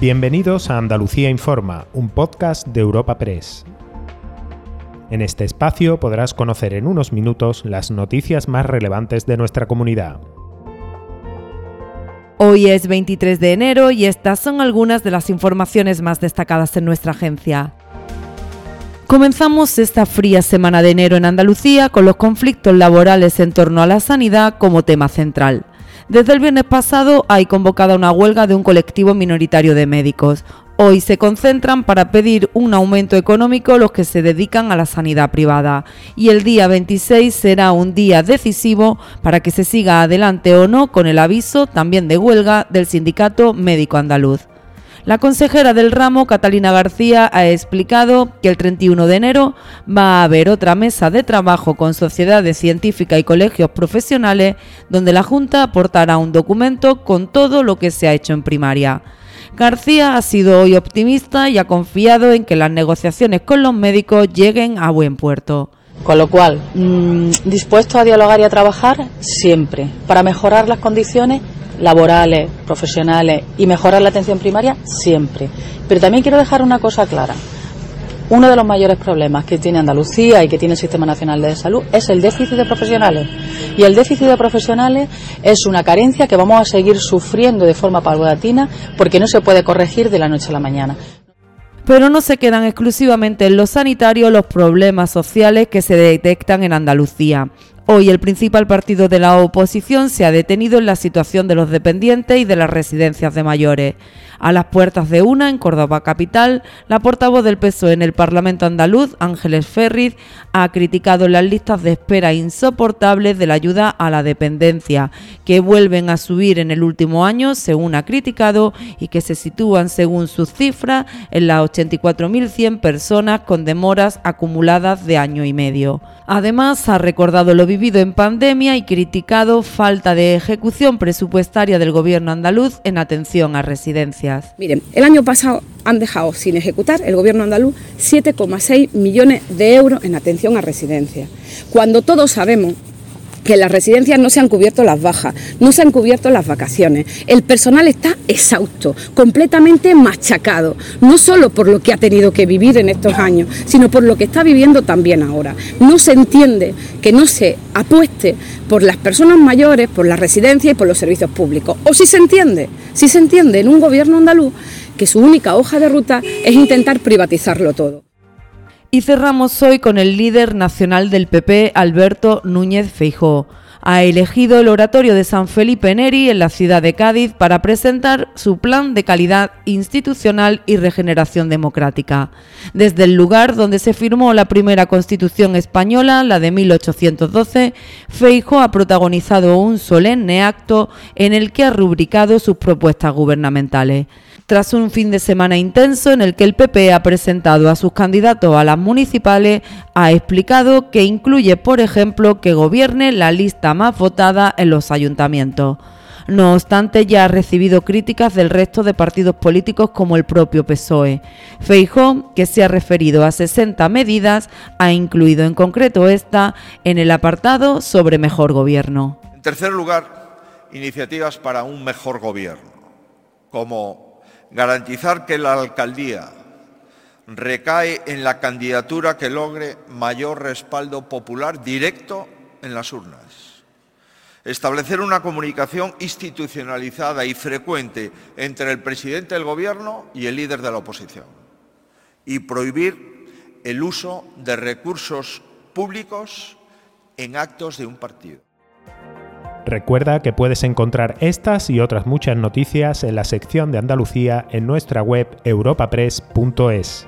Bienvenidos a Andalucía Informa, un podcast de Europa Press. En este espacio podrás conocer en unos minutos las noticias más relevantes de nuestra comunidad. Hoy es 23 de enero y estas son algunas de las informaciones más destacadas en nuestra agencia. Comenzamos esta fría semana de enero en Andalucía con los conflictos laborales en torno a la sanidad como tema central. Desde el viernes pasado hay convocada una huelga de un colectivo minoritario de médicos. Hoy se concentran para pedir un aumento económico los que se dedican a la sanidad privada. Y el día 26 será un día decisivo para que se siga adelante o no con el aviso también de huelga del Sindicato Médico Andaluz. La consejera del ramo, Catalina García, ha explicado que el 31 de enero va a haber otra mesa de trabajo con sociedades científicas y colegios profesionales donde la Junta aportará un documento con todo lo que se ha hecho en primaria. García ha sido hoy optimista y ha confiado en que las negociaciones con los médicos lleguen a buen puerto. Con lo cual, mmm, dispuesto a dialogar y a trabajar siempre para mejorar las condiciones laborales, profesionales y mejorar la atención primaria siempre. Pero también quiero dejar una cosa clara. Uno de los mayores problemas que tiene Andalucía y que tiene el Sistema Nacional de Salud es el déficit de profesionales. Y el déficit de profesionales es una carencia que vamos a seguir sufriendo de forma paulatina porque no se puede corregir de la noche a la mañana. Pero no se quedan exclusivamente en lo sanitario los problemas sociales que se detectan en Andalucía. Hoy el principal partido de la oposición se ha detenido en la situación de los dependientes y de las residencias de mayores. A las puertas de una, en Córdoba capital, la portavoz del PSOE en el Parlamento andaluz, Ángeles Ferriz, ha criticado las listas de espera insoportables de la ayuda a la dependencia, que vuelven a subir en el último año, según ha criticado, y que se sitúan, según sus cifras, en las 84.100 personas con demoras acumuladas de año y medio. Además, ha recordado lo vivido en pandemia y criticado falta de ejecución presupuestaria del gobierno andaluz en atención a residencias. Miren, el año pasado han dejado sin ejecutar el gobierno andaluz 7,6 millones de euros en atención a residencias, cuando todos sabemos que en las residencias no se han cubierto las bajas, no se han cubierto las vacaciones. El personal está exhausto, completamente machacado, no solo por lo que ha tenido que vivir en estos años, sino por lo que está viviendo también ahora. No se entiende que no se apueste por las personas mayores, por las residencias y por los servicios públicos. O si se entiende, si se entiende en un gobierno andaluz que su única hoja de ruta es intentar privatizarlo todo. Y cerramos hoy con el líder nacional del PP, Alberto Núñez Feijó. Ha elegido el oratorio de San Felipe Neri en la ciudad de Cádiz para presentar su plan de calidad institucional y regeneración democrática. Desde el lugar donde se firmó la primera constitución española, la de 1812, Feijó ha protagonizado un solemne acto en el que ha rubricado sus propuestas gubernamentales tras un fin de semana intenso en el que el PP ha presentado a sus candidatos a las municipales, ha explicado que incluye, por ejemplo, que gobierne la lista más votada en los ayuntamientos. No obstante, ya ha recibido críticas del resto de partidos políticos como el propio PSOE. Feijó, que se ha referido a 60 medidas, ha incluido en concreto esta en el apartado sobre mejor gobierno. En tercer lugar, iniciativas para un mejor gobierno, como garantizar que la alcaldía recae en la candidatura que logre mayor respaldo popular directo en las urnas. Establecer una comunicación institucionalizada y frecuente entre el presidente del Gobierno y el líder de la oposición. Y prohibir el uso de recursos públicos en actos de un partido. Recuerda que puedes encontrar estas y otras muchas noticias en la sección de Andalucía en nuestra web europapress.es.